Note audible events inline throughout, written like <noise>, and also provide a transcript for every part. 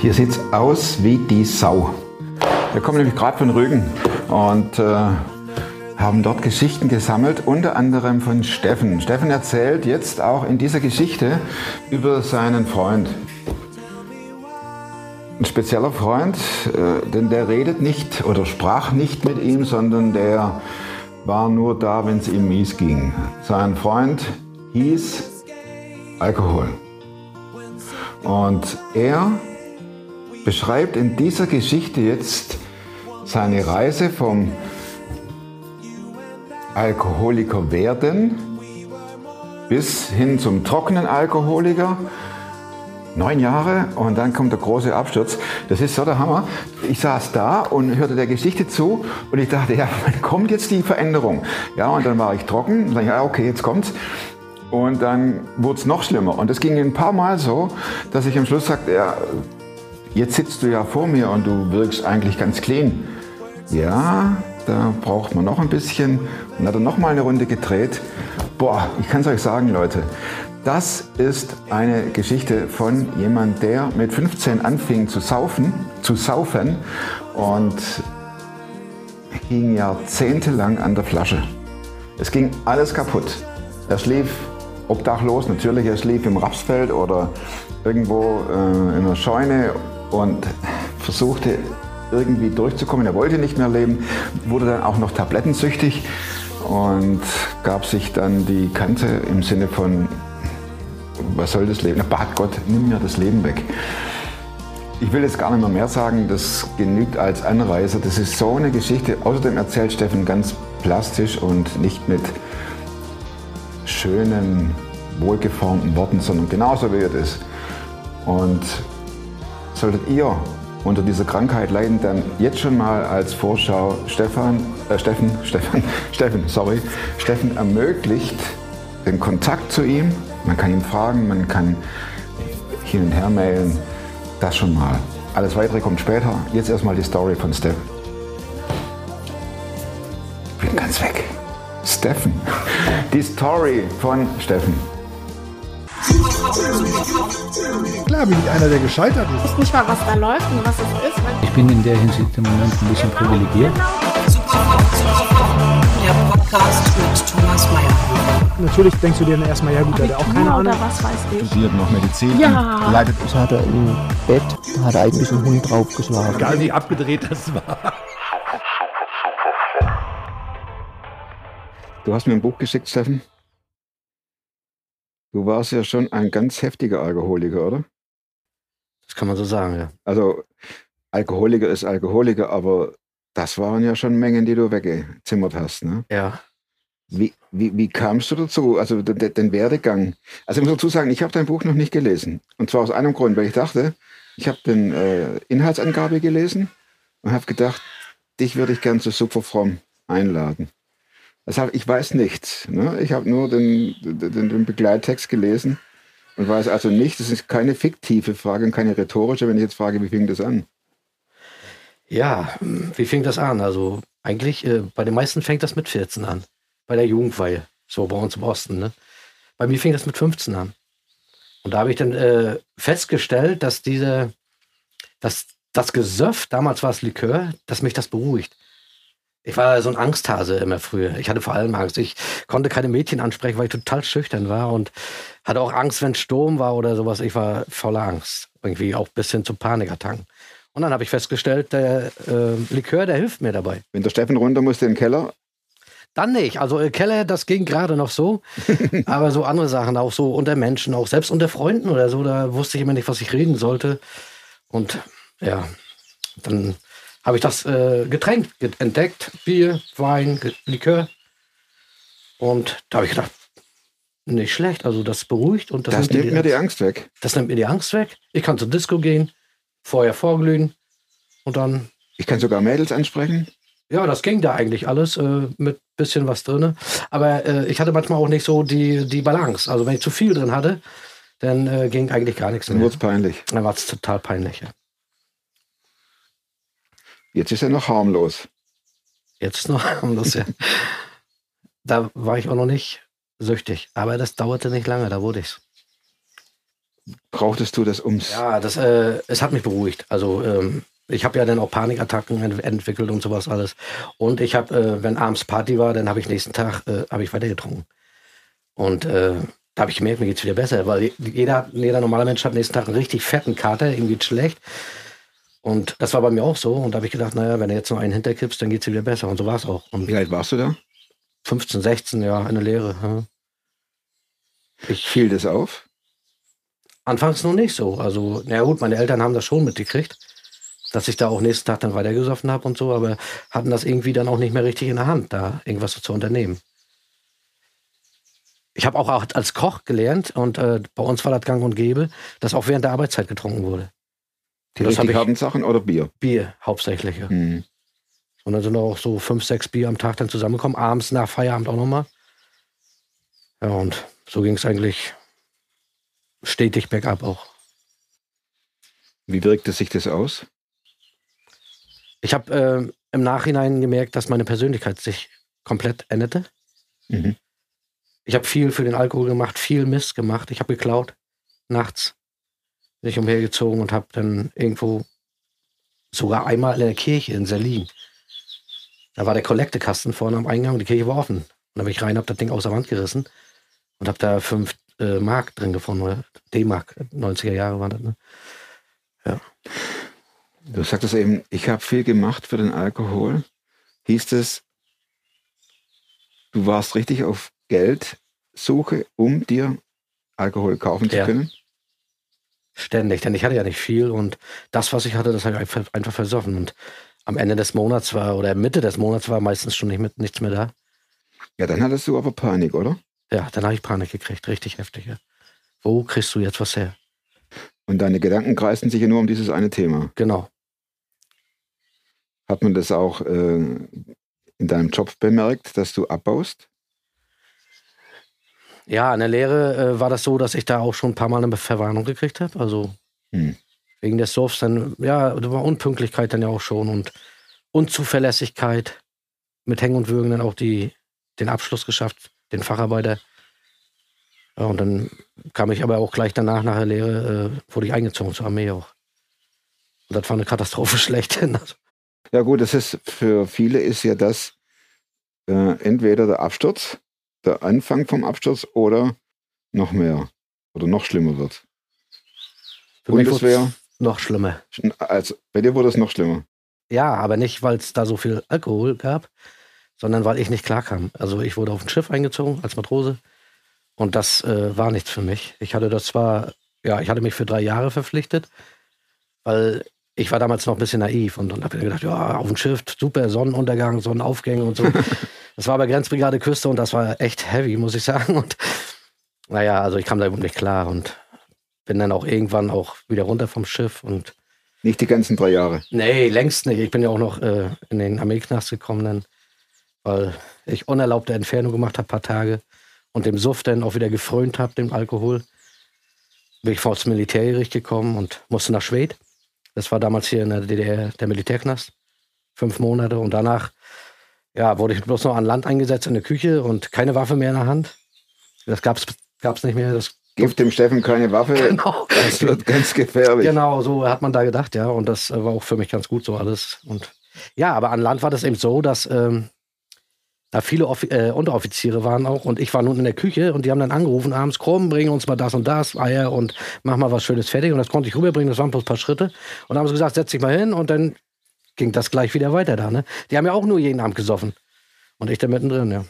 Hier sieht es aus wie die Sau. Wir kommen nämlich gerade von Rügen und äh, haben dort Geschichten gesammelt, unter anderem von Steffen. Steffen erzählt jetzt auch in dieser Geschichte über seinen Freund. Ein spezieller Freund, äh, denn der redet nicht oder sprach nicht mit ihm, sondern der war nur da, wenn es ihm mies ging. Sein Freund hieß Alkohol. Und er beschreibt in dieser Geschichte jetzt seine Reise vom Alkoholiker werden bis hin zum trockenen Alkoholiker. Neun Jahre und dann kommt der große Absturz. Das ist so der Hammer. Ich saß da und hörte der Geschichte zu und ich dachte, ja, wann kommt jetzt die Veränderung? Ja, und dann war ich trocken und dann, ja, okay, jetzt kommt's. Und dann wurde es noch schlimmer. Und das ging ein paar Mal so, dass ich am Schluss sagte, ja, jetzt sitzt du ja vor mir und du wirkst eigentlich ganz clean. Ja, da braucht man noch ein bisschen. Und dann hat er noch mal eine Runde gedreht. Boah, ich kann es euch sagen, Leute. Das ist eine Geschichte von jemand, der mit 15 anfing zu saufen, zu saufen und hing jahrzehntelang an der Flasche. Es ging alles kaputt. Er schlief obdachlos, natürlich, er schlief im Rapsfeld oder irgendwo äh, in einer Scheune und versuchte irgendwie durchzukommen. Er wollte nicht mehr leben, wurde dann auch noch tablettensüchtig und gab sich dann die Kante im Sinne von, was soll das Leben? Bat Gott, nimm mir das Leben weg. Ich will jetzt gar nicht mehr mehr sagen, das genügt als Anreiser. Das ist so eine Geschichte. Außerdem erzählt Steffen ganz plastisch und nicht mit schönen, wohlgeformten Worten, sondern genauso wie er ist. Und solltet ihr unter dieser Krankheit leiden, dann jetzt schon mal als Vorschau Stefan, äh, Steffen, <laughs> Stefan, Steffen, sorry, Steffen ermöglicht den Kontakt zu ihm. Man kann ihn fragen, man kann hin und her mailen. Das schon mal. Alles weitere kommt später. Jetzt erstmal die Story von Steffen. Bin ganz weg. Steffen. Die Story von Steffen. Klar bin ich einer, der gescheitert ist. Ich weiß nicht mal, was da läuft und was es ist. Ich bin in der Hinsicht im Moment ein bisschen privilegiert. Der Podcast mit Thomas Mayer. Natürlich denkst du dir dann erstmal, ja gut, der hat auch keine Ahnung. was weiß ich. Studiert noch Medizin. Ja. Leidet Das hat er im Bett, da hat er eigentlich einen Hund draufgeschlagen. Egal wie abgedreht das war. Du hast mir ein Buch geschickt, Steffen. Du warst ja schon ein ganz heftiger Alkoholiker, oder? Das kann man so sagen, ja. Also Alkoholiker ist Alkoholiker, aber das waren ja schon Mengen, die du weggezimmert hast. Ne? Ja. Wie, wie, wie kamst du dazu? Also den, den- Werdegang. Also ich muss dazu sagen, ich habe dein Buch noch nicht gelesen. Und zwar aus einem Grund, weil ich dachte, ich habe den äh, Inhaltsangabe gelesen und habe gedacht, dich würde ich gern zu Super Fromm einladen. Deshalb, ich weiß nichts. Ne? Ich habe nur den, den, den Begleittext gelesen und weiß also nicht, das ist keine fiktive Frage und keine rhetorische, wenn ich jetzt frage, wie fing das an? Ja, wie fing das an? Also eigentlich, äh, bei den meisten fängt das mit 14 an. Bei der Jugendweihe. So bei uns im Osten, ne? Bei mir fing das mit 15 an. Und da habe ich dann äh, festgestellt, dass diese, dass das Gesöff, damals war es Likör, dass mich das beruhigt. Ich war so ein Angsthase immer früher. Ich hatte vor allem Angst. Ich konnte keine Mädchen ansprechen, weil ich total schüchtern war und hatte auch Angst, wenn Sturm war oder sowas. Ich war voller Angst. Irgendwie auch bis hin zu Panikattacken. Und dann habe ich festgestellt, der äh, Likör, der hilft mir dabei. Wenn der Steffen runter musste in den Keller, Dann nicht. Also äh, Keller, das ging gerade noch so. <laughs> aber so andere Sachen, auch so unter Menschen, auch selbst unter Freunden oder so, da wusste ich immer nicht, was ich reden sollte. Und ja, dann habe ich das äh, Getränk ge- entdeckt. Bier, Wein, Likör. Und da habe ich gedacht, nicht schlecht. Also das beruhigt und das, das nimmt, nimmt mir die Angst weg. das nimmt mir die Angst weg. Ich kann zur Disco gehen, vorher vorglühen und dann Ich kann sogar Mädels ansprechen. ja, das ging da eigentlich alles äh, mit bisschen was drin. Aber äh, ich hatte manchmal auch nicht so die, die Balance. Also wenn ich zu viel drin hatte, dann äh, ging eigentlich gar nichts Dann mehr. wurde es peinlich. Dann war es total peinlich. Ja. Jetzt ist er noch harmlos. Jetzt ist noch <laughs> harmlos. Ja. da war ich auch noch nicht süchtig. Aber das dauerte nicht lange, da wurde ich's. Brauchtest du das ums. Ja, das, äh, es hat mich beruhigt. Also ähm, ich habe ja dann auch Panikattacken ent entwickelt und sowas alles. Und ich habe, äh, wenn abends Party war, dann habe ich nächsten Tag äh, habe ich weiter getrunken. Und äh, da habe ich gemerkt, mir geht's wieder besser, weil jeder, jeder normale Mensch hat nächsten Tag einen richtig fetten Kater, ihm geht's schlecht. Und das war bei mir auch so. Und da habe ich gedacht, naja, wenn du jetzt noch einen hinterkippst, dann geht's dir wieder besser. Und so war es auch. Und Wie alt warst du da? 15, 16, ja, eine Lehre. Ja. Ich, Fiel das auf? Anfangs noch nicht so. Also, na gut, meine Eltern haben das schon mitgekriegt, dass ich da auch nächsten Tag dann weitergesoffen habe und so, aber hatten das irgendwie dann auch nicht mehr richtig in der Hand, da irgendwas so zu unternehmen. Ich habe auch als Koch gelernt und äh, bei uns war das gang und gäbe, dass auch während der Arbeitszeit getrunken wurde. Die Das hab richtig ich- harten Sachen oder Bier? Bier hauptsächlich. Ja. Hm. Und dann sind auch so fünf, sechs Bier am Tag dann zusammengekommen, abends nach Feierabend auch nochmal. Ja, und so ging es eigentlich stetig bergab auch. Wie wirkte sich das aus? Ich habe äh, im Nachhinein gemerkt, dass meine Persönlichkeit sich komplett änderte. Mhm. Ich habe viel für den Alkohol gemacht, viel Mist gemacht. Ich habe geklaut, nachts bin ich umhergezogen und habe dann irgendwo, sogar einmal in der Kirche in Serlin, da war der Kollektekasten vorne am Eingang und die Kirche war offen. Und da bin ich rein, habe das Ding aus der Wand gerissen und habe da fünf äh, Mark drin gefunden, oder D-Mark, 90er Jahre waren das, ne? Du sagtest eben, ich habe viel gemacht für den Alkohol. Hieß es, du warst richtig auf Geldsuche, um dir Alkohol kaufen zu Ja. können? Ständig, denn ich hatte ja nicht viel und das, was ich hatte, das habe ich einfach, einfach versoffen. Und am Ende des Monats war, oder Mitte des Monats war meistens schon nicht mit, nichts mehr da. Ja, dann hattest du aber Panik, oder? Ja, dann habe ich Panik gekriegt, richtig heftig. Ja. Wo kriegst du jetzt was her? Und deine Gedanken kreisten sich ja nur um dieses eine Thema. Genau. Hat man das auch äh, in deinem Job bemerkt, dass du abbaust? Ja, in der Lehre äh, war das so, dass ich da auch schon ein paar Mal eine Verwarnung gekriegt habe. Also Hm. wegen des Suffs dann, ja, da war Unpünktlichkeit dann ja auch schon und Unzuverlässigkeit. Mit Hängen und Würgen dann auch die, den Abschluss geschafft, den Facharbeiter. Ja, und dann kam ich aber auch gleich danach nach der Lehre, äh, wurde ich eingezogen zur Armee auch. Und das war eine Katastrophe <laughs> schlechthin. Also, Ja gut, das ist für viele ist ja das äh, entweder der Absturz, der Anfang vom Absturz oder noch mehr oder noch schlimmer wird. für Bundeswehr, noch schlimmer. also bei dir wurde es noch schlimmer. Ja, aber nicht, weil es da so viel Alkohol gab, sondern weil ich nicht klarkam. Also ich wurde auf ein Schiff eingezogen als Matrose und das äh, war nichts für mich. Ich hatte das zwar, ja, ich hatte mich für drei Jahre verpflichtet, weil ich war damals noch ein bisschen naiv und, und habe mir gedacht, ja, auf dem Schiff, super, Sonnenuntergang, Sonnenaufgänge und so. <laughs> das war bei Grenzbrigade Küste und das war echt heavy, muss ich sagen. Und naja, also ich kam da überhaupt nicht klar und bin dann auch irgendwann auch wieder runter vom Schiff und Nicht die ganzen drei Jahre. Nee, längst nicht. Ich bin ja auch noch äh, in den Armeeknast gekommen, dann, weil ich unerlaubte Entfernung gemacht habe, paar Tage. Und dem Suff dann auch wieder gefrönt habe, dem Alkohol. Bin ich vor das Militärgericht gekommen und musste nach Schwedt. Das war damals hier in der DDR der Militärknast. Fünf Monate. Und danach ja, wurde ich bloß noch an Land eingesetzt in der Küche und keine Waffe mehr in der Hand. Das gab's gab's nicht mehr. Das, Gib dem Steffen keine Waffe, <laughs> genau. das wird ganz gefährlich. Genau, so hat man da gedacht, ja. Und das äh, war auch für mich ganz gut so alles. Und ja, aber an Land war das eben so, dass ähm, da viele Offi äh, Unteroffiziere waren auch. Und ich war nun in der Küche und die haben dann angerufen abends, komm, bring uns mal das und das, Eier und mach mal was Schönes fertig. Und das konnte ich rüberbringen, das waren bloß ein paar Schritte. Und dann haben sie gesagt, setz dich mal hin und dann ging das gleich wieder weiter da. Ne? Die haben ja auch nur jeden Abend gesoffen. Und ich da mittendrin, ja.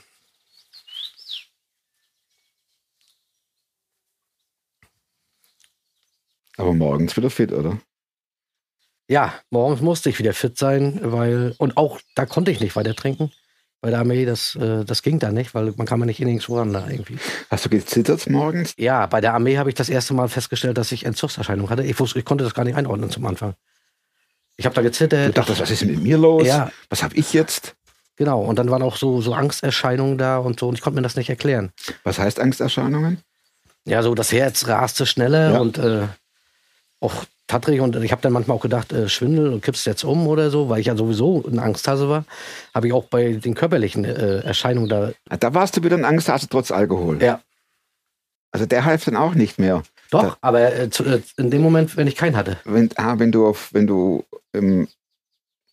Aber morgens wieder fit, oder? Ja, morgens musste ich wieder fit sein, weil, und auch da konnte ich nicht weiter trinken. Bei der Armee, das, äh, das ging da nicht, weil man kann man nicht nirgendwo ran da irgendwie. Hast du gezittert morgens? Ja, bei der Armee habe ich das erste Mal festgestellt, dass ich Entzugserscheinungen hatte. Ich, wusste, ich konnte das gar nicht einordnen zum Anfang. Ich habe da Du gezittert. dachtest, was ist mit mir los? Ja. Was habe ich jetzt? Genau, und dann waren auch so, so Angsterscheinungen da und so, und ich konnte mir das nicht erklären. Was heißt Angsterscheinungen? Ja, so das Herz raste schneller Ja. und äh, auch tattrig und ich habe dann manchmal auch gedacht, äh, Schwindel und kippst jetzt um oder so, weil ich ja sowieso eine Angsthase war, habe ich auch bei den körperlichen äh, Erscheinungen da. Da warst du wieder ein Angsthase trotz Alkohol. Ja, Also der half dann auch nicht mehr. doch, Da- aber äh, zu, äh, in dem Moment, wenn ich keinen hatte. Wenn, ah, wenn du auf, wenn du, ähm,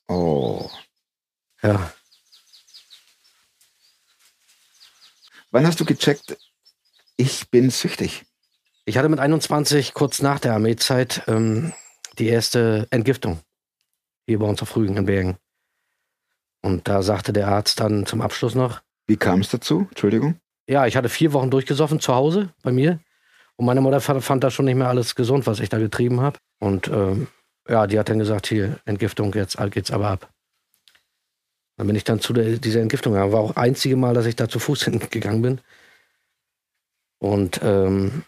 oh. Ja. Wann hast du gecheckt, ich bin süchtig? Ich hatte mit 21 kurz nach der Armeezeit ähm, die erste Entgiftung hier bei uns auf Rügen in Bergen. Und da sagte der Arzt dann zum Abschluss noch, Wie kam es dazu? Entschuldigung. ja, ich hatte vier Wochen durchgesoffen zu Hause bei mir. Und meine Mutter fand, das schon nicht mehr alles gesund, was ich da getrieben habe. Und ähm, ja, die hat dann gesagt, hier, Entgiftung, jetzt geht's aber ab. Dann bin ich dann zu der, dieser Entgiftung gegangen. War auch das einzige Mal, dass ich da zu Fuß <laughs> hingegangen bin. Und ähm,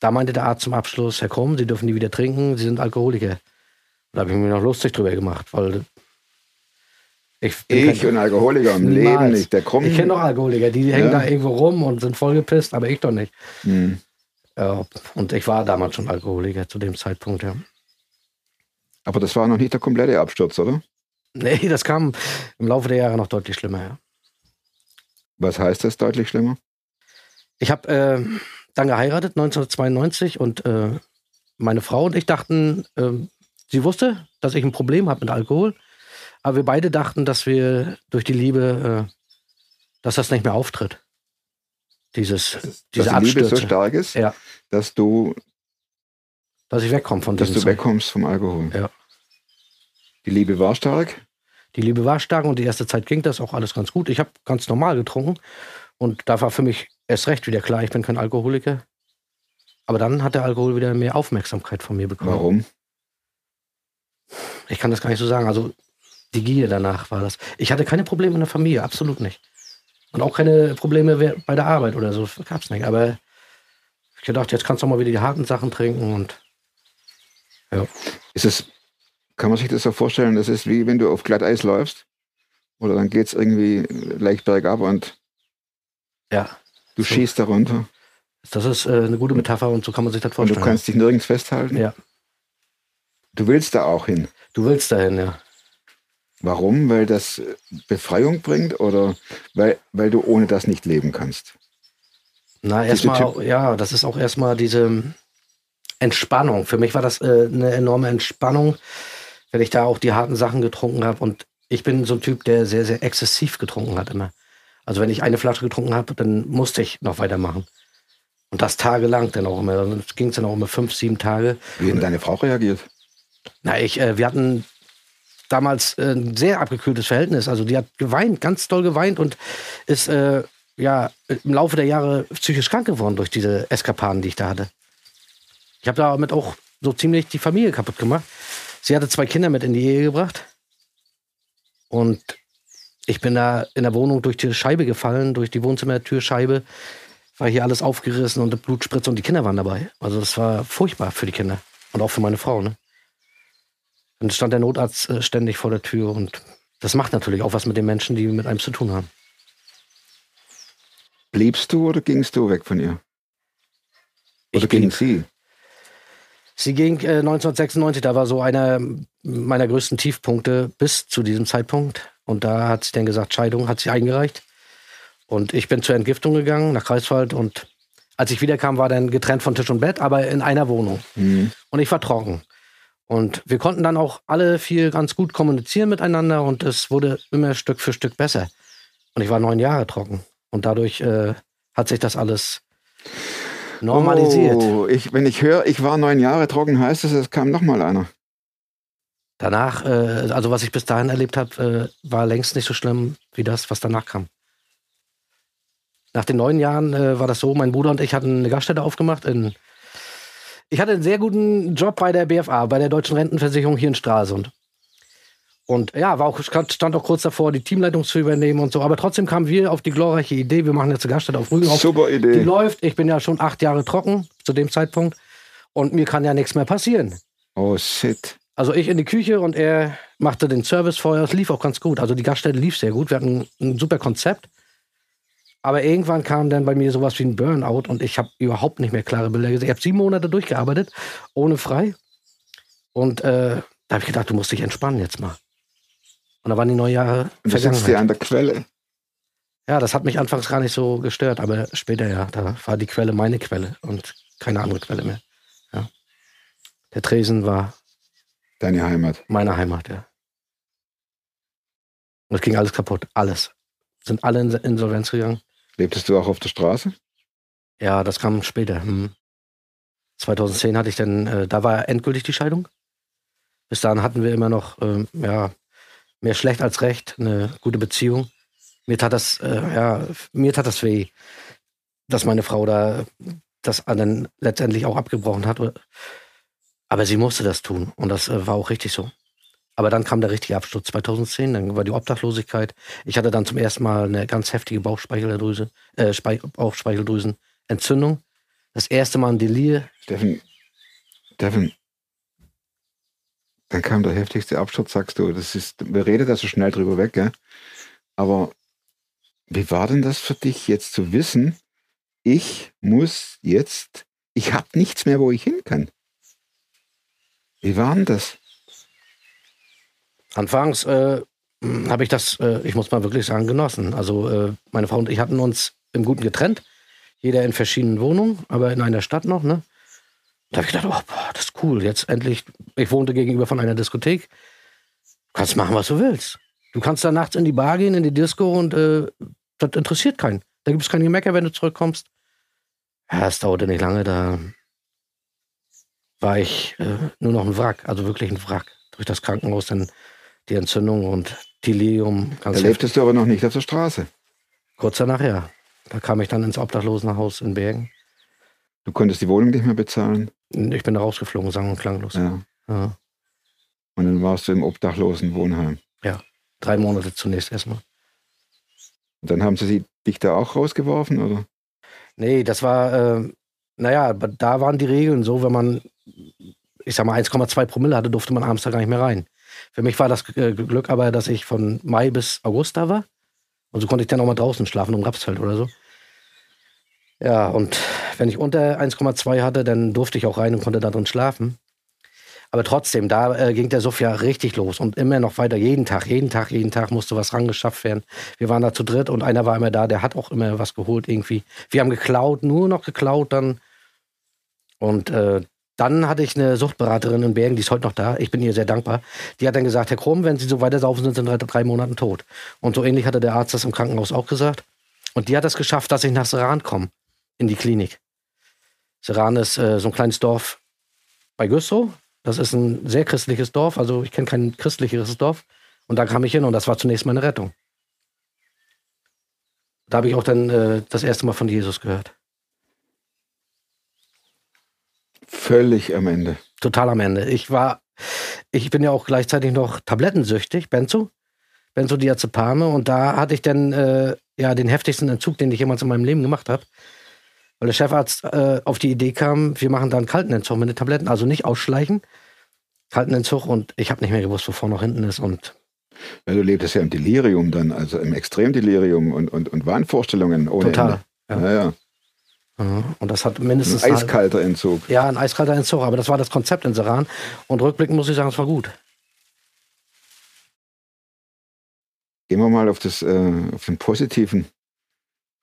da meinte der Arzt zum Abschluss, Herr Krumm, Sie dürfen nie wieder trinken, Sie sind Alkoholiker. Da habe ich mir noch lustig drüber gemacht, weil ich, bin Ich kein- und Alkoholiker im Leben nicht. Der Krumm. Ich kenne doch Alkoholiker, die hängen Ja. da irgendwo rum und sind vollgepisst, aber ich doch nicht. Hm. Ja, und ich war damals schon Alkoholiker zu dem Zeitpunkt, ja. Aber das war noch nicht der komplette Absturz, oder? Nee, das kam im Laufe der Jahre noch deutlich schlimmer, ja. Was heißt das deutlich schlimmer? Ich habe äh, dann geheiratet, 1992, und äh, meine Frau und ich dachten, ähm, sie wusste, dass ich ein Problem habe mit Alkohol, aber wir beide dachten, dass wir durch die Liebe, äh, dass das nicht mehr auftritt. Dieses, diese dass die Liebe so Abstürze. stark ist, Ja. dass du, dass ich wegkomme von dass du wegkommst vom Alkohol. Ja. Die Liebe war stark. Die Liebe war stark und die erste Zeit ging das auch alles ganz gut. Ich habe ganz normal getrunken und da war für mich erst recht wieder klar, ich bin kein Alkoholiker. Aber dann hat der Alkohol wieder mehr Aufmerksamkeit von mir bekommen. Warum? Ich kann das gar nicht so sagen. Also die Gier danach war das. Ich hatte keine Probleme in der Familie, absolut nicht. Und auch keine Probleme bei der Arbeit oder so, gab es nicht. Aber ich gedacht, jetzt kannst du mal wieder die harten Sachen trinken und ja. Ist es, kann man sich das so vorstellen, das ist wie wenn du auf Glatteis läufst oder dann geht es irgendwie leicht bergab und Ja, du So. schießt da runter das ist äh, eine gute Metapher und so kann man sich das und vorstellen. du kannst dich nirgends festhalten. ja, Du willst da auch hin. du willst dahin, ja. Warum? Weil das äh, Befreiung bringt oder weil, weil du ohne das nicht leben kannst? Na, erstmal, ja, das ist auch erstmal diese Entspannung. Für mich war das äh, eine enorme Entspannung, wenn ich da auch die harten Sachen getrunken habe. Und ich bin so ein Typ, der sehr, sehr exzessiv getrunken hat immer. Also wenn ich eine Flasche getrunken habe, dann musste ich noch weitermachen. Und das tagelang dann auch immer. Dann ging es dann auch immer fünf, sieben Tage. Wie hat deine Frau reagiert? Na, ich, äh, wir hatten damals äh, ein sehr abgekühltes Verhältnis. Also die hat geweint, ganz doll geweint und ist äh, ja im Laufe der Jahre psychisch krank geworden durch diese Eskapaden, die ich da hatte. Ich habe damit auch so ziemlich die Familie kaputt gemacht. Sie hatte zwei Kinder mit in die Ehe gebracht. Und ich bin da in der Wohnung durch die Scheibe gefallen, durch die Wohnzimmertürscheibe. War hier alles aufgerissen und Blutspritze und die Kinder waren dabei. Also das war furchtbar für die Kinder und auch für meine Frau. Ne? Dann stand der Notarzt äh, ständig vor der Tür und das macht natürlich auch was mit den Menschen, die mit einem zu tun haben. Bliebst du oder gingst du weg von ihr? Oder Ich ging blieb. sie? Sie ging äh, 1996, da war so einer meiner größten Tiefpunkte bis zu diesem Zeitpunkt. Und da hat sie dann gesagt, Scheidung hat sie eingereicht. Und ich bin zur Entgiftung gegangen nach Greifswald und als ich wiederkam, war dann getrennt von Tisch und Bett, aber in einer Wohnung. Mhm. Und ich war trocken. Und wir konnten dann auch alle viel ganz gut kommunizieren miteinander und es wurde immer Stück für Stück besser. Und ich war neun Jahre trocken. Und dadurch äh, hat sich das alles normalisiert. Oh, ich, wenn ich höre, ich war neun Jahre trocken, heißt das, es kam noch mal einer. Danach, äh, also was ich bis dahin erlebt habe, äh, war längst nicht so schlimm wie das, was danach kam. Nach den neun Jahren äh, war das so, mein Bruder und ich hatten eine Gaststätte aufgemacht. In, ich hatte einen sehr guten Job bei der BFA, bei der Deutschen Rentenversicherung hier in Stralsund. Und ja, war auch, stand auch kurz davor, die Teamleitung zu übernehmen und so. Aber trotzdem kamen wir auf die glorreiche Idee, wir machen jetzt eine Gaststätte auf Rügen. Super Die Idee. läuft, ich bin ja schon acht Jahre trocken zu dem Zeitpunkt. Und mir kann ja nichts mehr passieren. Oh shit. Also ich in die Küche und er machte den Service vorher. Es lief auch ganz gut. Also die Gaststätte lief sehr gut. Wir hatten ein super Konzept. Aber irgendwann kam dann bei mir sowas wie ein Burnout und ich habe überhaupt nicht mehr klare Bilder gesehen. Ich habe sieben Monate durchgearbeitet, ohne frei. Und äh, da habe ich gedacht, du musst dich entspannen jetzt mal. Und da waren die Neujahre Und du sitzt hier an der Quelle. Ja, das hat mich anfangs gar nicht so gestört, aber später ja, da war die Quelle meine Quelle und keine andere Quelle mehr. Ja. Der Tresen war Deine Heimat. meine Heimat, ja. Und es ging alles kaputt, alles. Sind alle in Insolvenz gegangen. Lebtest du auch auf der Straße? Ja, das kam später. Hm. 2010 hatte ich dann, äh, da war endgültig die Scheidung. Bis dahin hatten wir immer noch, ähm, ja, mehr schlecht als recht, eine gute Beziehung. Mir tat das, äh, ja, mir tat das weh, dass meine Frau da das dann letztendlich auch abgebrochen hat. Aber sie musste das tun und das äh, war auch richtig so. Aber dann kam der richtige Absturz 2010, dann war die Obdachlosigkeit. Ich hatte dann zum ersten Mal eine ganz heftige Bauchspeicheldrüse, äh, Spei- Bauchspeicheldrüsenentzündung. Das erste Mal ein Delir. Steffen, Steffen, dann kam der heftigste Absturz, sagst du. Das ist, wir reden da so schnell drüber weg, gell? Aber wie war denn das für dich jetzt zu wissen, ich muss jetzt, ich habe nichts mehr, wo ich hin kann? Wie war denn das? Anfangs äh, habe ich das, äh, ich muss mal wirklich sagen, genossen. Also äh, meine Frau und ich hatten uns im Guten getrennt. Jeder in verschiedenen Wohnungen, aber in einer Stadt noch, ne? Da habe ich gedacht, oh, boah, das ist cool. Jetzt endlich, ich wohnte gegenüber von einer Diskothek. Du kannst machen, was du willst. Du kannst da nachts in die Bar gehen, in die Disco und äh, das interessiert keinen. Da gibt es kein Gemecker, wenn du zurückkommst. Ja, es dauerte nicht lange, da war ich äh, nur noch ein Wrack, also wirklich ein Wrack. Durch das Krankenhaus dann die Entzündung und Delirium. Da lebtest du aber noch nicht auf der Straße. Kurz danach, ja. Da kam ich dann ins Obdachlosenhaus in Bergen. Du konntest die Wohnung nicht mehr bezahlen. Ich bin da rausgeflogen, sang und klanglos. Ja. Ja. Und dann warst du im obdachlosen Wohnheim. Drei Monate zunächst erstmal. Und dann haben sie sie- dich da auch rausgeworfen, oder? Nee, das war, äh, naja, da waren die Regeln so, wenn man, ich sag mal, 1,2 Promille hatte, durfte man abends da gar nicht mehr rein. Für mich war das äh, Glück aber, dass ich von Mai bis August da war. Und so konnte ich dann auch mal draußen schlafen, um Rapsfeld oder so. Ja, und wenn ich unter 1,2 hatte, dann durfte ich auch rein und konnte da drin schlafen. Aber trotzdem, da äh, ging der Suff ja richtig los und immer noch weiter. Jeden Tag, jeden Tag, jeden Tag musste was rangeschafft werden. Wir waren da zu dritt und einer war immer da, der hat auch immer was geholt irgendwie. Wir haben geklaut, nur noch geklaut dann. Und äh, dann hatte ich eine Suchtberaterin in Bergen, die ist heute noch da. Ich bin ihr sehr dankbar. Die hat dann gesagt, Herr Krumm, wenn Sie so weiter saufen, sind Sie in drei, drei Monaten tot. Und so ähnlich hatte der Arzt das im Krankenhaus auch gesagt. Und die hat es geschafft, dass ich nach Seran komme, in die Klinik. Seran ist äh, so ein kleines Dorf bei Güstrow. Das ist ein sehr christliches Dorf. Also ich kenne kein christlicheres Dorf. Und da kam ich hin und das war zunächst meine Rettung. Da habe ich auch dann äh, das erste Mal von Jesus gehört. Völlig am Ende. Total am Ende. Ich war, ich bin ja auch gleichzeitig noch tablettensüchtig, Benzo. Benzodiazepame. Und da hatte ich dann äh, ja den heftigsten Entzug, den ich jemals in meinem Leben gemacht habe. Weil der Chefarzt äh, auf die Idee kam, wir machen da einen kalten Entzug mit den Tabletten. Also nicht ausschleichen, kalten Entzug. Und ich habe nicht mehr gewusst, wo vorne noch hinten ist. Und Ja, du lebtest ja im Delirium dann, also im Extremdelirium und, und, und Wahnvorstellungen ohne total. Ende. Ja. Ja, ja. Ja, Und das hat Ein mindestens ein- eiskalter Entzug. Ja, ein eiskalter Entzug, aber das war das Konzept in Seran. Und rückblickend muss ich sagen, es war gut. Gehen wir mal auf das, äh, auf den positiven,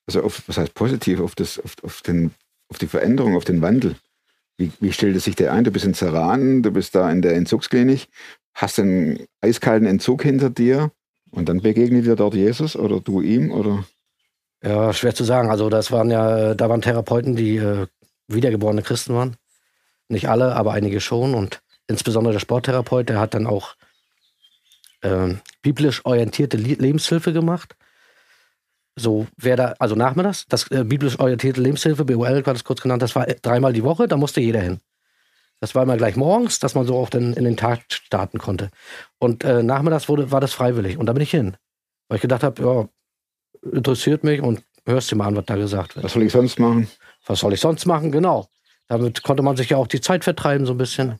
also auf, was heißt positiv, auf das, auf, auf den, auf die Veränderung, auf den Wandel. Wie, wie stellt es sich der ein? Du bist in Zeran, du bist da in der Entzugsklinik, hast einen eiskalten Entzug hinter dir und dann begegnet dir dort Jesus oder du ihm oder? Ja, schwer zu sagen. Also das waren ja, da waren Therapeuten, die äh, wiedergeborene Christen waren. Nicht alle, aber einige schon. Und insbesondere der Sporttherapeut, der hat dann auch ähm, biblisch orientierte Le Lebenshilfe gemacht. So, wer da, also nachmittags, das äh, biblisch orientierte Lebenshilfe, BOL war das kurz genannt, das war äh, dreimal die Woche, da musste jeder hin. Das war immer gleich morgens, dass man so auch dann in den Tag starten konnte. Und äh, nachmittags wurde, war das freiwillig. Und da bin ich hin. Weil ich gedacht habe, ja, interessiert mich und hörst dir mal an, was da gesagt wird. Was soll ich sonst machen? Was soll ich sonst machen? Genau. Damit konnte man sich ja auch die Zeit vertreiben, so ein bisschen.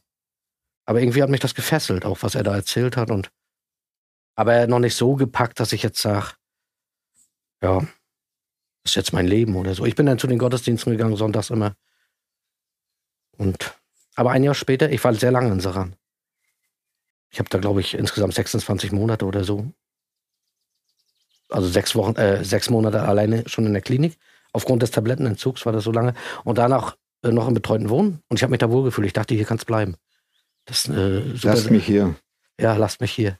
Aber irgendwie hat mich das gefesselt, auch was er da erzählt hat. Und aber noch nicht so gepackt, dass ich jetzt sage, ja, das ist jetzt mein Leben oder so. Ich bin dann zu den Gottesdiensten gegangen, sonntags immer. Und aber ein Jahr später, ich war sehr lange in Saran. Ich habe da, glaube ich, insgesamt 26 Monate oder so. Also sechs Wochen, äh, sechs Monate alleine schon in der Klinik. Aufgrund des Tablettenentzugs war das so lange. Und danach äh, noch im betreuten Wohnen. Und ich habe mich da wohlgefühlt. Ich dachte, hier kannst bleiben. Das, äh, super, Lass mich hier. ja, lasst mich hier.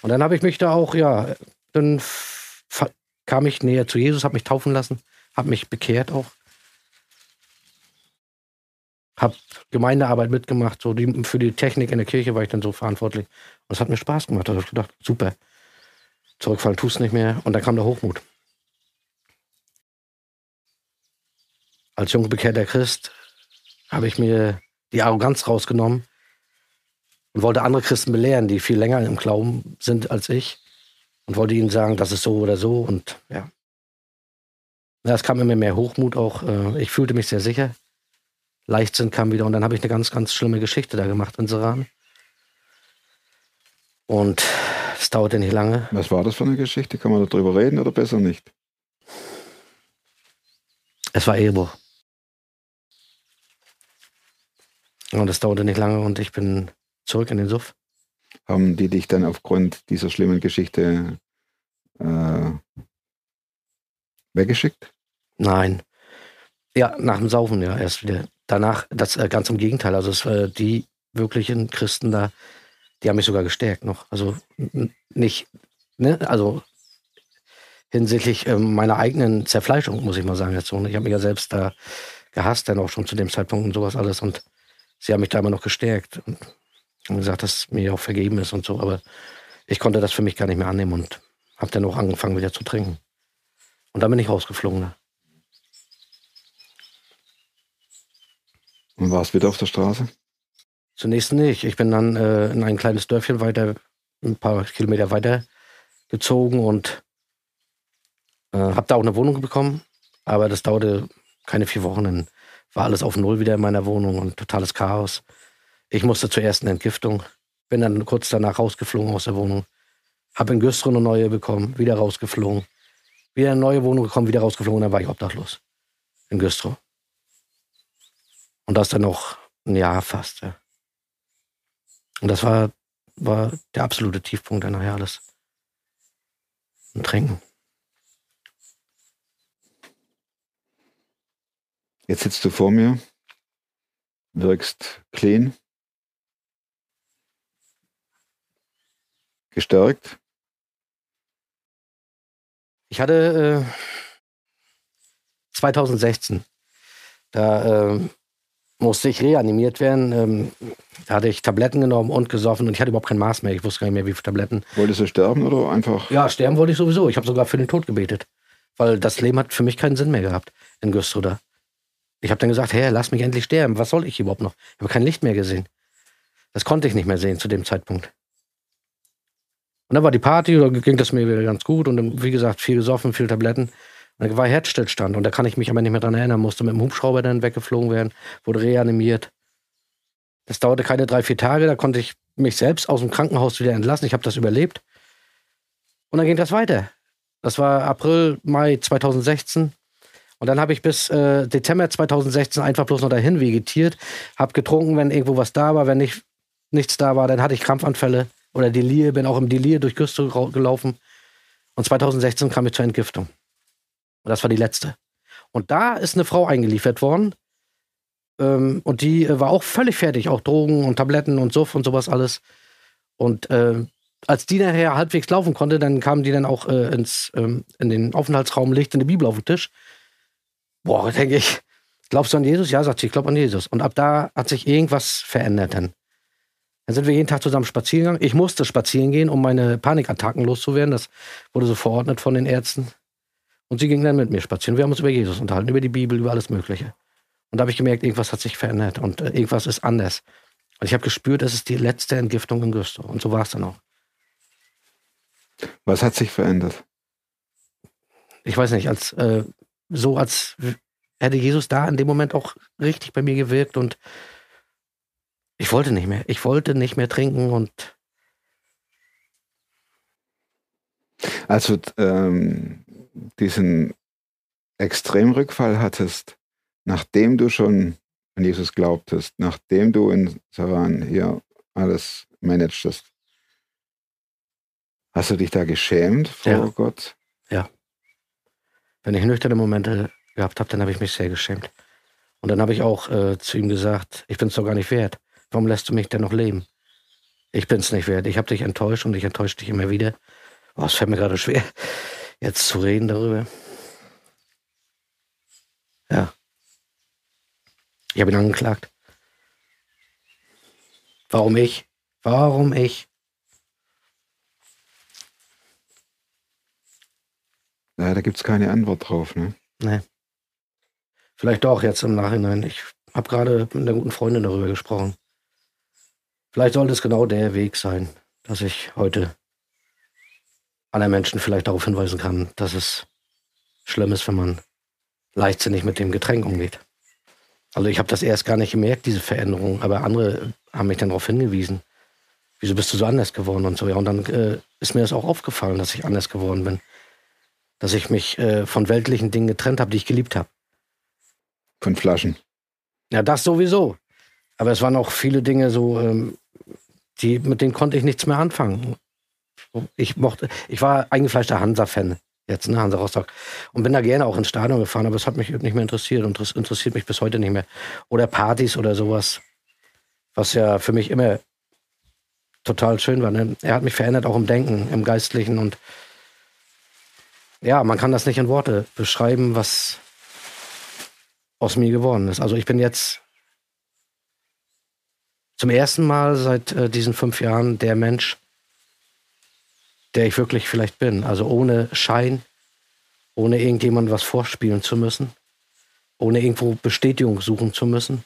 Und dann habe ich mich da auch, ja, dann kam ich näher zu Jesus, habe mich taufen lassen, habe mich bekehrt auch. Habe Gemeindearbeit mitgemacht, so die, für die Technik in der Kirche war ich dann so verantwortlich. Und es hat mir Spaß gemacht. Da habe ich gedacht, super. Zurückfallen tust nicht mehr. Und dann kam der Hochmut. Als jung bekehrter Christ habe ich mir die Arroganz rausgenommen und wollte andere Christen belehren, die viel länger im Glauben sind als ich und wollte ihnen sagen, das ist so oder so und ja. Ja, es kam immer mehr Hochmut auch. äh, Ich fühlte mich sehr sicher. Leichtsinn kam wieder und dann habe ich eine ganz, ganz schlimme Geschichte da gemacht in Seran. Und es dauerte nicht lange. Was war das für eine Geschichte? Kann man darüber reden oder besser nicht? Es war Ehebruch. Und es dauerte nicht lange und ich bin zurück in den Suff. Haben die dich dann aufgrund dieser schlimmen Geschichte äh, weggeschickt? Nein. Ja, nach dem Saufen ja erst wieder. Danach, das äh, ganz im Gegenteil. Also es, äh, die wirklichen Christen da, die haben mich sogar gestärkt noch. Also nicht, ne, also hinsichtlich ähm, meiner eigenen Zerfleischung, muss ich mal sagen jetzt so. ne? Ich habe mich ja selbst da gehasst, dann auch schon zu dem Zeitpunkt und sowas alles. Und sie haben mich da immer noch gestärkt und gesagt, dass mir auch vergeben ist und so. Aber ich konnte das für mich gar nicht mehr annehmen und habe dann auch angefangen wieder zu trinken. Und dann bin ich rausgeflogen. Ne? Und warst wieder auf der Straße? Zunächst nicht. Ich bin dann äh, in ein kleines Dörfchen weiter, ein paar Kilometer weiter gezogen und äh, habe da auch eine Wohnung bekommen. Aber das dauerte keine vier Wochen. Dann war alles auf Null wieder in meiner Wohnung und totales Chaos. Ich musste zur ersten Entgiftung. Bin dann kurz danach rausgeflogen aus der Wohnung. Habe in Güstrow eine neue bekommen, wieder rausgeflogen. Wieder eine neue Wohnung bekommen, wieder rausgeflogen. Dann war ich obdachlos. In Güstrow. Und das dann noch ein Jahr fast. Ja. Und das war, war der absolute Tiefpunkt dann nachher alles. Und trinken. Jetzt sitzt du vor mir, wirkst clean, gestärkt. Ich hatte äh, 2016, da äh, musste ich reanimiert werden. Ähm, da hatte ich Tabletten genommen und gesoffen und ich hatte überhaupt kein Maß mehr. Ich wusste gar nicht mehr, wie viele Tabletten. Wolltest du sterben oder einfach? Ja, sterben wollte ich sowieso. Ich habe sogar für den Tod gebetet. Weil das Leben hat für mich keinen Sinn mehr gehabt in Güstrow. Ich habe dann gesagt, hey, lass mich endlich sterben. Was soll ich überhaupt noch? Ich habe kein Licht mehr gesehen. Das konnte ich nicht mehr sehen zu dem Zeitpunkt. Und dann war die Party, da ging das mir wieder ganz gut und dann, wie gesagt, viel gesoffen, viel Tabletten. Und dann war Herzstillstand und da kann ich mich aber nicht mehr dran erinnern, musste mit dem Hubschrauber dann weggeflogen werden, wurde reanimiert. Das dauerte keine drei, vier Tage, da konnte ich mich selbst aus dem Krankenhaus wieder entlassen. Ich habe das überlebt. Und dann ging das weiter. Das war April, Mai 2016. Und dann habe ich bis äh, Dezember 2016 einfach bloß noch dahin vegetiert, habe getrunken, wenn irgendwo was da war, wenn nicht, nichts da war, dann hatte ich Krampfanfälle oder Delir, bin auch im Delir durch rau- gelaufen. Und 2016 kam ich zur Entgiftung. Und das war die letzte. Und da ist eine Frau eingeliefert worden. Ähm, und die äh, war auch völlig fertig, auch Drogen und Tabletten und Suff und sowas alles. Und äh, als die nachher halbwegs laufen konnte, dann kamen die dann auch äh, ins, ähm, in den Aufenthaltsraum, legte eine Bibel auf den Tisch. Boah, denke ich, glaubst du an Jesus? Ja, sagt sie, ich glaube an Jesus. Und ab da hat sich irgendwas verändert dann. Dann sind wir jeden Tag zusammen spazieren gegangen. Ich musste spazieren gehen, um meine Panikattacken loszuwerden. Das wurde so verordnet von den Ärzten. Und sie ging dann mit mir spazieren. Wir haben uns über Jesus unterhalten, über die Bibel, über alles Mögliche. Und da habe ich gemerkt, irgendwas hat sich verändert und äh, irgendwas ist anders. Und ich habe gespürt, es ist die letzte Entgiftung in Güstrow. Und so war es dann auch. Was hat sich verändert? ich weiß nicht, als äh, so als hätte Jesus da in dem Moment auch richtig bei mir gewirkt und ich wollte nicht mehr. Ich wollte nicht mehr trinken und Als du ähm, diesen Extremrückfall hattest, nachdem du schon an Jesus glaubtest, nachdem du in Saran hier alles managtest. Hast du dich da geschämt vor Ja. Gott? Wenn ich nüchterne Momente gehabt habe, dann habe ich mich sehr geschämt. Und dann habe ich auch äh, zu ihm gesagt, ich bin es doch gar nicht wert. Warum lässt du mich denn noch leben? Ich bin es nicht wert. Ich habe dich enttäuscht und ich enttäusche dich immer wieder. Oh, es fällt mir gerade schwer, jetzt zu reden darüber. Ja. Ich habe ihn angeklagt. Warum ich? Warum ich? Ja, da gibt es keine Antwort drauf. Ne? Nee. Vielleicht doch jetzt im Nachhinein. Ich habe gerade mit einer guten Freundin darüber gesprochen. Vielleicht sollte es genau der Weg sein, dass ich heute anderen Menschen vielleicht darauf hinweisen kann, dass es schlimm ist, wenn man leichtsinnig mit dem Getränk umgeht. Also ich habe das erst gar nicht gemerkt, diese Veränderung, aber andere haben mich dann darauf hingewiesen. Wieso bist du so anders geworden und so? Ja, und dann äh, ist mir das auch aufgefallen, dass ich anders geworden bin. Dass ich mich äh, von weltlichen Dingen getrennt habe, die ich geliebt habe. Von Flaschen. Ja, das sowieso. Aber es waren auch viele Dinge so, ähm, die, mit denen konnte ich nichts mehr anfangen. Ich mochte, ich war eingefleischter Hansa-Fan jetzt, ne, Hansa Rostock. Und bin da gerne auch ins Stadion gefahren, aber es hat mich nicht mehr interessiert und das interessiert mich bis heute nicht mehr. Oder Partys oder sowas. Was ja für mich immer total schön war. Ne? Er hat mich verändert, auch im Denken, im Geistlichen und ja, man kann das nicht in Worte beschreiben, was aus mir geworden ist. Also ich bin jetzt zum ersten Mal seit äh, diesen fünf Jahren der Mensch, der ich wirklich vielleicht bin. Also ohne Schein, ohne irgendjemand was vorspielen zu müssen, ohne irgendwo Bestätigung suchen zu müssen,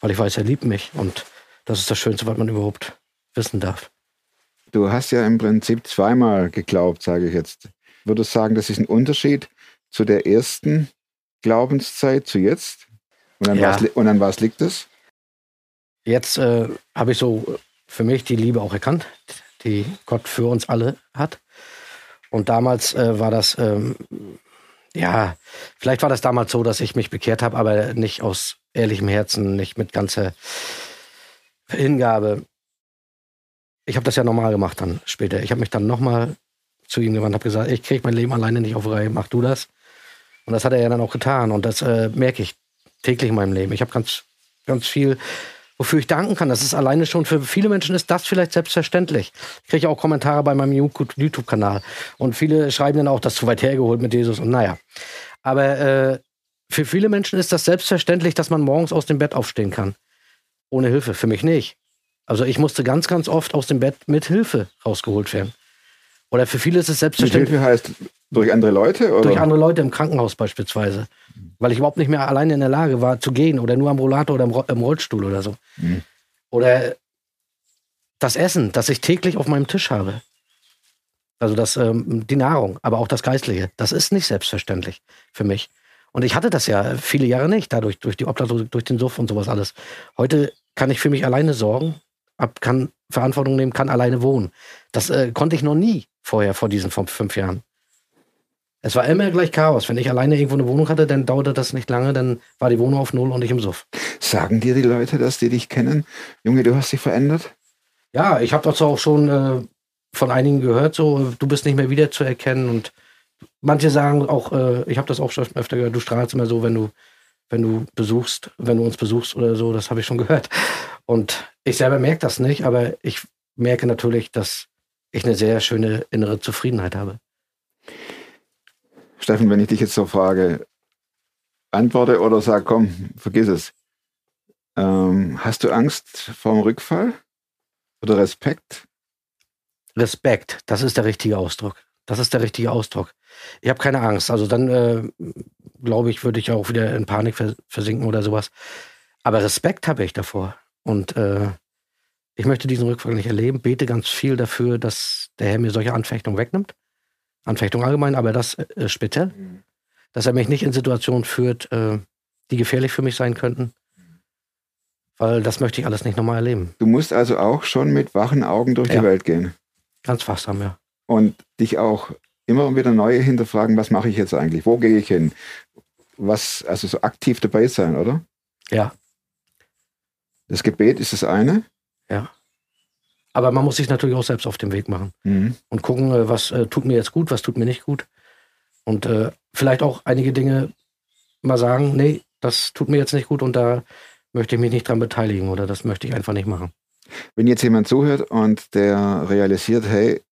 weil ich weiß, er liebt mich und das ist das Schönste, was man überhaupt wissen darf. Du hast ja im Prinzip zweimal geglaubt, sage ich jetzt. Würdest du sagen, das ist ein Unterschied zu der ersten Glaubenszeit, zu jetzt? Und an, Ja. was, und an was liegt es? Jetzt äh, habe ich so für mich die Liebe auch erkannt, die Gott für uns alle hat. Und damals äh, war das, ähm, ja, vielleicht war das damals so, dass ich mich bekehrt habe, aber nicht aus ehrlichem Herzen, nicht mit ganzer Hingabe. Ich habe das ja normal gemacht dann später. Ich habe mich dann nochmal zu ihm gewandt, habe gesagt, ich kriege mein Leben alleine nicht auf Reihe, mach du das. Und das hat er ja dann auch getan. Und das äh, merke ich täglich in meinem Leben. Ich habe ganz, ganz viel, wofür ich danken kann. Das ist alleine schon für viele Menschen ist das vielleicht selbstverständlich. Ich kriege auch Kommentare bei meinem YouTube-Kanal. Und viele schreiben dann auch, das ist zu weit hergeholt mit Jesus. Und naja. Aber äh, für viele Menschen ist das selbstverständlich, dass man morgens aus dem Bett aufstehen kann. Ohne Hilfe. Für mich nicht. Also ich musste ganz, ganz oft aus dem Bett mit Hilfe rausgeholt werden. Oder für viele ist es Mit selbstverständlich Hilfe heißt durch andere Leute? Oder? durch andere Leute im Krankenhaus beispielsweise. Weil ich überhaupt nicht mehr alleine in der Lage war zu gehen oder nur am Rollator oder im, Ro im Rollstuhl oder so. Mhm. Oder das Essen, das ich täglich auf meinem Tisch habe. Also das, ähm, die Nahrung, aber auch das Geistliche. Das ist nicht selbstverständlich für mich. Und ich hatte das ja viele Jahre nicht, dadurch, durch die Obdachlose, durch den Suff und sowas alles. Heute kann ich für mich alleine sorgen, kann Verantwortung nehmen, kann alleine wohnen. Das äh, konnte ich noch nie vorher, vor diesen fünf, fünf Jahren. Es war immer gleich Chaos. Wenn ich alleine irgendwo eine Wohnung hatte, dann dauerte das nicht lange, dann war die Wohnung auf Null und ich im Suff. Sagen dir die Leute, dass die dich kennen? Junge, du hast dich verändert? Ja, ich habe dazu auch schon äh, von einigen gehört, so, du bist nicht mehr wiederzuerkennen und manche sagen auch, äh, ich habe das auch schon öfter gehört, du strahlst immer so, wenn du, wenn du besuchst, wenn du uns besuchst oder so, das habe ich schon gehört. Und ich selber merke das nicht, aber ich merke natürlich, dass ich eine sehr schöne innere Zufriedenheit habe. Steffen, wenn ich dich jetzt so frage, antworte oder sag, komm, vergiss es. Ähm, hast du Angst vor dem Rückfall? Oder Respekt? Respekt, das ist der richtige Ausdruck. Das ist der richtige Ausdruck. Ich habe keine Angst. Also dann, äh, glaube ich, würde ich auch wieder in Panik vers versinken oder sowas. Aber Respekt habe ich davor. Und äh, ich möchte diesen Rückfall nicht erleben. Bete ganz viel dafür, dass der Herr mir solche Anfechtungen wegnimmt. Anfechtung allgemein, aber das äh, speziell. Dass er mich nicht in Situationen führt, äh, die gefährlich für mich sein könnten. Weil das möchte ich alles nicht nochmal erleben. Du musst also auch schon mit wachen Augen durch Ja. die Welt gehen. Ganz wachsam, ja. Und dich auch immer wieder neu hinterfragen, was mache ich jetzt eigentlich? Wo gehe ich hin? Was, also so aktiv dabei sein, oder? Ja, Das Gebet ist das eine. ja. Aber man muss sich natürlich auch selbst auf den Weg machen Mhm. und gucken, äh, was äh, tut mir jetzt gut, was tut mir nicht gut. Und äh, vielleicht auch einige Dinge mal sagen, nee, das tut mir jetzt nicht gut und da möchte ich mich nicht dran beteiligen oder das möchte ich einfach nicht machen. Wenn jetzt jemand zuhört und der realisiert, hey,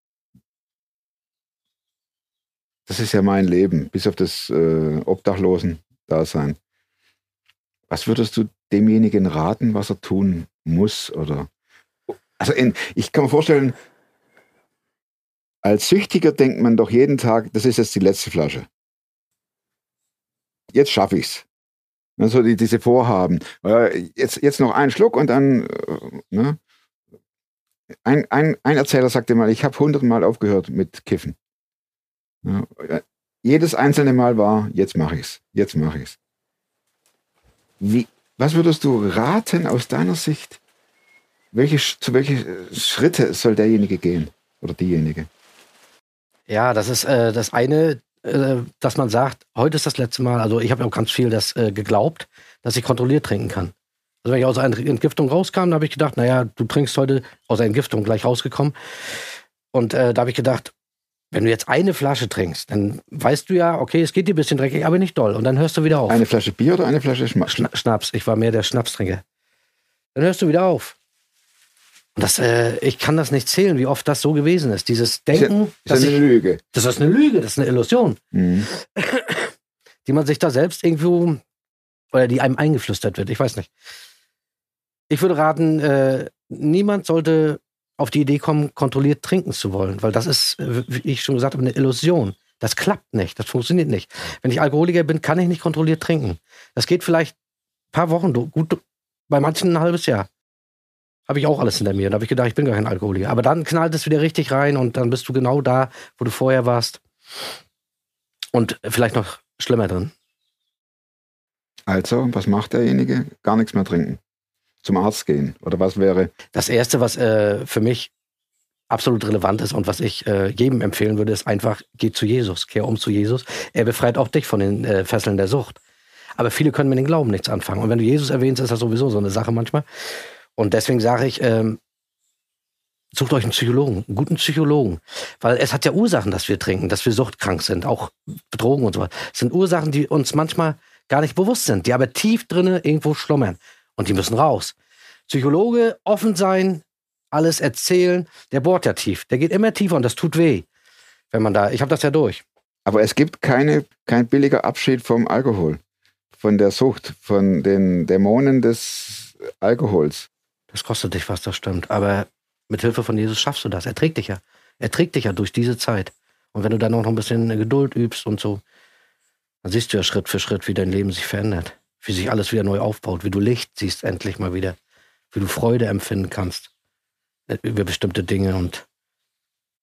das ist ja mein Leben, bis auf das äh, Obdachlosen-Dasein. Was würdest du demjenigen raten, was er tun muss? Oder also in, ich kann mir vorstellen, als Süchtiger denkt man doch jeden Tag, das ist jetzt die letzte Flasche. Jetzt schaffe ich's. Also die, diese Vorhaben. Äh, Jetzt, jetzt noch einen Schluck und dann, äh, ne? Ein, ein, ein Erzähler sagte mal, ich habe hundertmal aufgehört mit Kiffen. Äh, jedes einzelne Mal war, jetzt mache ich's, jetzt mache ich's. Wie, was würdest du raten aus deiner Sicht? Welche, zu welche äh, Schritte soll derjenige gehen oder diejenige? Ja, das ist äh, das eine, äh, dass man sagt, heute ist das letzte Mal, also ich habe auch ganz viel das äh, geglaubt, dass ich kontrolliert trinken kann. Also wenn ich aus einer Entgiftung rauskam, da habe ich gedacht, naja, du trinkst heute aus der Entgiftung gleich rausgekommen. Und äh, da habe ich gedacht, wenn du jetzt eine Flasche trinkst, dann weißt du ja, okay, es geht dir ein bisschen dreckig, aber nicht doll. Und dann hörst du wieder auf. Eine Flasche Bier oder eine Flasche Schma Schna Schnaps. Ich war mehr der Schnapstrinker. Dann hörst du wieder auf. Das, äh, ich kann das nicht zählen, wie oft das so gewesen ist. Dieses Ist Denken, ist ja dass eine ich, Lüge. das ist eine Lüge, das ist eine Illusion, Mhm. <clears throat> die man sich da selbst irgendwo oder die einem eingeflüstert wird. Ich weiß nicht. Ich würde raten, äh, niemand sollte auf die Idee kommen, kontrolliert trinken zu wollen, weil das ist, äh, wie ich schon gesagt habe, eine Illusion. Das klappt nicht, das funktioniert nicht. Wenn ich Alkoholiker bin, kann ich nicht kontrolliert trinken. Das geht vielleicht ein paar Wochen, gut, bei manchen ein halbes Jahr. Habe ich auch alles hinter mir. Da habe ich gedacht, ich bin gar kein Alkoholiker. Aber dann knallt es wieder richtig rein und dann bist du genau da, wo du vorher warst. Und vielleicht noch schlimmer drin. Also, was macht derjenige? Gar nichts mehr trinken. Zum Arzt gehen. Oder was wäre? Das Erste, was äh, für mich absolut relevant ist und was ich äh, jedem empfehlen würde, ist einfach, geh zu Jesus, kehr um zu Jesus. Er befreit auch dich von den äh, Fesseln der Sucht. Aber viele können mit dem Glauben nichts anfangen. Und wenn du Jesus erwähnst, ist das sowieso so eine Sache manchmal. Und deswegen sage ich, ähm, sucht euch einen Psychologen, einen guten Psychologen. Weil es hat ja Ursachen, dass wir trinken, dass wir suchtkrank sind, auch Drogen und so weiter. Es sind Ursachen, die uns manchmal gar nicht bewusst sind, die aber tief drinnen irgendwo schlummern. Und die müssen raus. Psychologe, offen sein, alles erzählen, der bohrt ja tief. Der geht immer tiefer und das tut weh. Wenn man da, ich habe das ja durch. Aber es gibt keine, kein billiger Abschied vom Alkohol. Von der Sucht, von den Dämonen des Alkohols. Das kostet dich was, das stimmt. Aber mit Hilfe von Jesus schaffst du das. Er trägt dich ja. Er trägt dich ja durch diese Zeit. Und wenn du dann auch noch ein bisschen Geduld übst und so, dann siehst du ja Schritt für Schritt, wie dein Leben sich verändert. Wie sich alles wieder neu aufbaut. Wie du Licht siehst endlich mal wieder. Wie du Freude empfinden kannst. Über bestimmte Dinge. Und,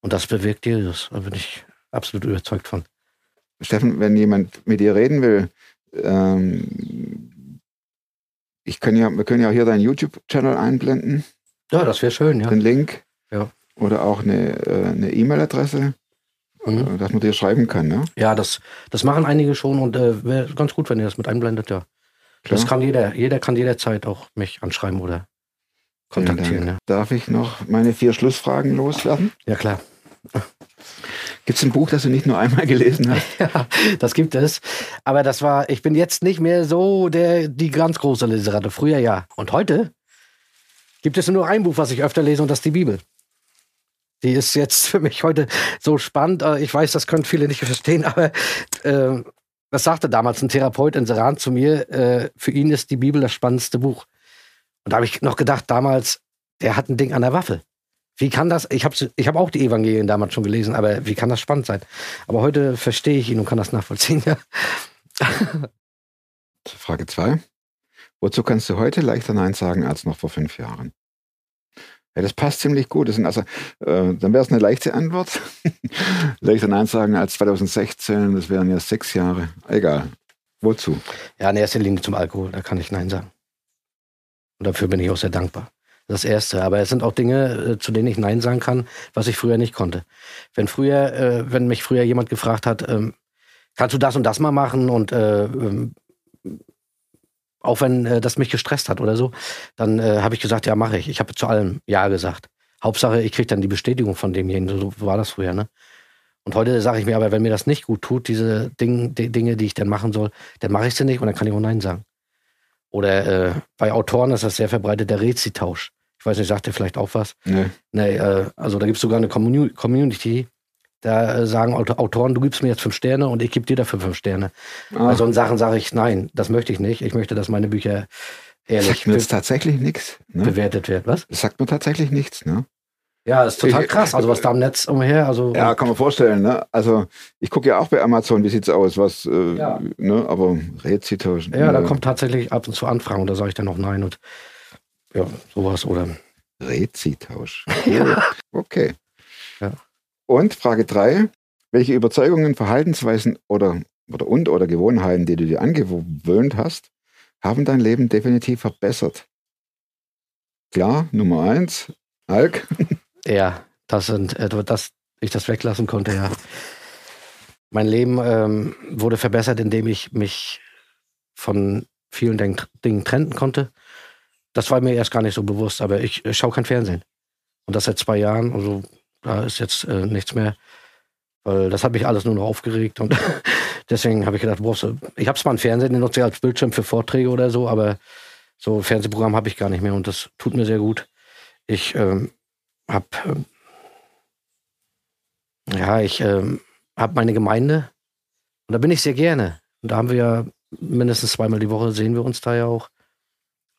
und das bewirkt Jesus. Da bin ich absolut überzeugt von. Steffen, wenn jemand mit dir reden will, ähm, ich kann ja, wir können ja auch hier deinen YouTube-Channel einblenden, Ja, das wäre schön, ja. den Link. Ja. Oder auch eine äh, eine E-Mail-Adresse, Mhm. äh, dass man dir schreiben kann. Ne? Ja, das, das machen einige schon und äh, wäre ganz gut, wenn ihr das mit einblendet, ja. Das Klar. kann jeder, jeder kann jederzeit auch mich anschreiben oder kontaktieren. Ja, Darf ich noch meine vier Schlussfragen loswerden? ja klar. Gibt es ein Buch, das du nicht nur einmal gelesen hast? <laughs> Ja, das gibt es. Aber das war, ich bin jetzt nicht mehr so der, die ganz große Leseratte. Früher ja. Und heute gibt es nur ein Buch, was ich öfter lese, und das ist die Bibel. Die ist jetzt für mich heute so spannend. Äh, Ich weiß, das können viele nicht verstehen, <laughs> aber äh, das sagte damals ein Therapeut in Seran zu mir. Äh, für ihn ist die Bibel das spannendste Buch. Und da habe ich noch gedacht, damals, der hat ein Ding an der Waffe. Wie kann das? Ich habe ich hab auch die Evangelien damals schon gelesen, aber wie kann das spannend sein? Aber heute verstehe ich ihn und kann das nachvollziehen. Ja. <laughs> Frage zwei. Wozu kannst du heute leichter Nein sagen als noch vor fünf Jahren? Ja, das passt ziemlich gut. Das sind also, äh, dann wäre es eine leichte Antwort. <laughs> leichter Nein sagen als 2016, das wären ja sechs Jahre. Egal. Wozu? ja, in erster Linie zum Alkohol, da kann ich Nein sagen. Und dafür bin ich auch sehr dankbar. Das Erste. Aber es sind auch Dinge, äh, zu denen ich Nein sagen kann, was ich früher nicht konnte. Wenn früher, äh, wenn mich früher jemand gefragt hat, ähm, kannst du das und das mal machen und äh, ähm, auch wenn das mich gestresst hat oder so, dann habe ich gesagt, ja, mache ich. Ich habe zu allem Ja gesagt. Hauptsache, ich kriege dann die Bestätigung von demjenigen. So war das früher, ne? Und heute sage ich mir aber, wenn mir das nicht gut tut, diese Ding, die Dinge, die ich dann machen soll, dann mache ich sie nicht und dann kann ich auch Nein sagen. Oder äh, bei Autoren ist das sehr verbreitet, der Rezi-Tausch. Ich weiß nicht, sagt ihr vielleicht auch was? Nee. Nee, äh, also da gibt es sogar eine Commu Community, da äh, sagen Auto- Autoren, du gibst mir jetzt fünf Sterne und ich gebe dir dafür fünf Sterne. Ah. Bei solchen Sachen sage ich, nein, das möchte ich nicht. Ich möchte, dass meine Bücher ehrlich Sagt mir jetzt tatsächlich nichts. Ne? bewertet werden. Was? Das sagt mir tatsächlich nichts. Ne? Ja, ist total krass. Also was da im Netz umher, also Ja, kann man vorstellen. Ne? Also ich gucke ja auch bei Amazon, wie sieht's aus, was, äh, Ja. ne? aber Rezi tauschen. Ja, da äh, kommt tatsächlich ab und zu Anfragen und da sage ich dann auch nein und ja, sowas oder Rezi-Tausch. Cool. <laughs> Okay. Ja. Und Frage drei: Welche Überzeugungen, Verhaltensweisen oder, oder und oder Gewohnheiten, die du dir angewöhnt hast, haben dein Leben definitiv verbessert? Klar, Nummer eins, Alk. <laughs> ja, das sind, äh, dass ich das weglassen konnte, ja. Mein Leben ähm, wurde verbessert, indem ich mich von vielen Dingen, Dingen trennen konnte. Das war mir erst gar nicht so bewusst, aber ich äh, schaue kein Fernsehen. Und das seit zwei Jahren, also da ist jetzt äh, nichts mehr, weil das hat mich alles nur noch aufgeregt und <laughs> deswegen habe ich gedacht, du, ich habe zwar ein Fernsehen, den nutze ich als Bildschirm für Vorträge oder so, aber so ein Fernsehprogramm habe ich gar nicht mehr und das tut mir sehr gut. Ich ähm, habe, ähm, ja, ich ähm, habe meine Gemeinde und da bin ich sehr gerne. Und da haben wir ja mindestens zweimal die Woche sehen wir uns da ja auch.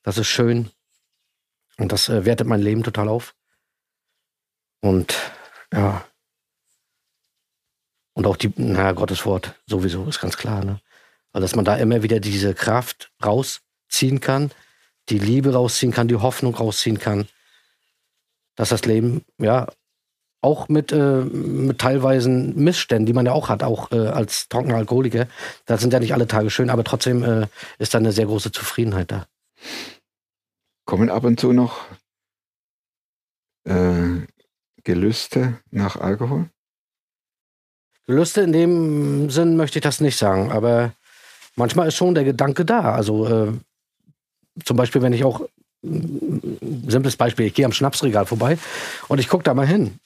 Das ist schön. Und das äh, wertet mein Leben total auf. Und ja. Und auch die, na, Gottes Wort sowieso, ist ganz klar, ne? Also, dass man da immer wieder diese Kraft rausziehen kann, die Liebe rausziehen kann, die Hoffnung rausziehen kann, dass das Leben, ja, auch mit, äh, mit teilweisen Missständen, die man ja auch hat, auch äh, als trockener Alkoholiker, da sind ja nicht alle Tage schön, aber trotzdem äh, ist da eine sehr große Zufriedenheit da. Kommen ab und zu noch äh, Gelüste nach Alkohol? Gelüste in dem Sinn möchte ich das nicht sagen, aber manchmal ist schon der Gedanke da. Also äh, zum Beispiel, wenn ich auch, simples Beispiel, ich gehe am Schnapsregal vorbei und ich gucke da mal hin,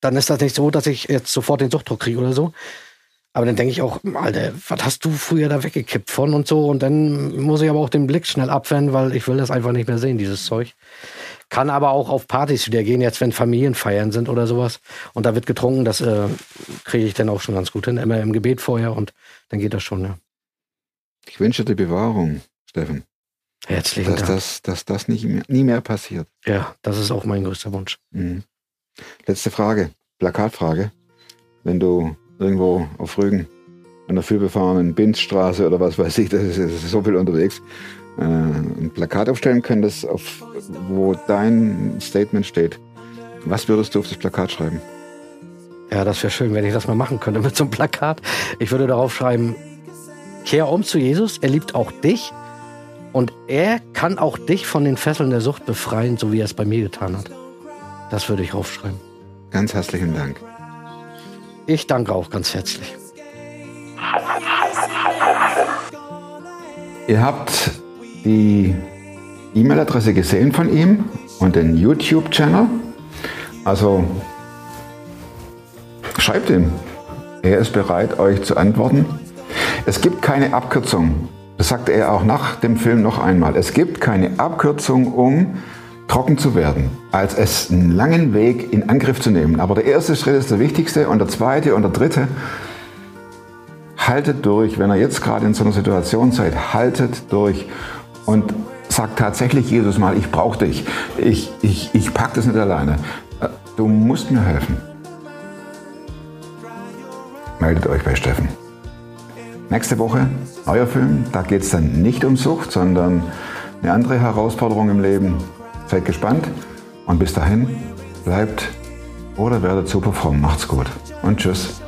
dann ist das nicht so, dass ich jetzt sofort den Suchtdruck kriege oder so. Aber dann denke ich auch, Alter, was hast du früher da weggekippt von und so? Und dann muss ich aber auch den Blick schnell abwenden, weil ich will das einfach nicht mehr sehen, dieses Zeug. Kann aber auch auf Partys wieder gehen, jetzt wenn Familienfeiern sind oder sowas. Und da wird getrunken, das äh, kriege ich dann auch schon ganz gut hin. Immer im Gebet vorher und dann geht das schon, ja. Ich wünsche dir Bewahrung, Steffen, Herzlichen dass Dank. das, dass das nicht mehr, nie mehr passiert. Ja, das ist auch mein größter Wunsch. Mhm. Letzte Frage, Plakatfrage. Wenn du irgendwo auf Rügen an der vielbefahrenen Binzstraße oder was weiß ich, das ist, das ist so viel unterwegs, äh, ein Plakat aufstellen könntest, auf, wo dein Statement steht, was würdest du auf das Plakat schreiben? Ja, das wäre schön, wenn ich das mal machen könnte <laughs> mit so einem Plakat. Ich würde darauf schreiben, kehr um zu Jesus, er liebt auch dich und er kann auch dich von den Fesseln der Sucht befreien, so wie er es bei mir getan hat. Das würde ich aufschreiben. Ganz herzlichen Dank. Ich danke auch ganz herzlich. Ihr habt die E-Mail-Adresse gesehen von ihm und den YouTube-Channel. Also schreibt ihm. Er ist bereit, euch zu antworten. Es gibt keine Abkürzung. Das sagte er auch nach dem Film noch einmal. Es gibt keine Abkürzung, um trocken zu werden, als es einen langen Weg in Angriff zu nehmen. Aber der erste Schritt ist der wichtigste und der zweite und der dritte haltet durch, wenn ihr jetzt gerade in so einer Situation seid, haltet durch und sagt tatsächlich Jesus mal, ich brauche dich, ich, ich, ich pack das nicht alleine, du musst mir helfen. Meldet euch bei Steffen. Nächste Woche, neuer Film, da geht es dann nicht um Sucht, sondern eine andere Herausforderung im Leben. Seid gespannt und bis dahin bleibt oder werdet super fromm. Macht's gut und tschüss.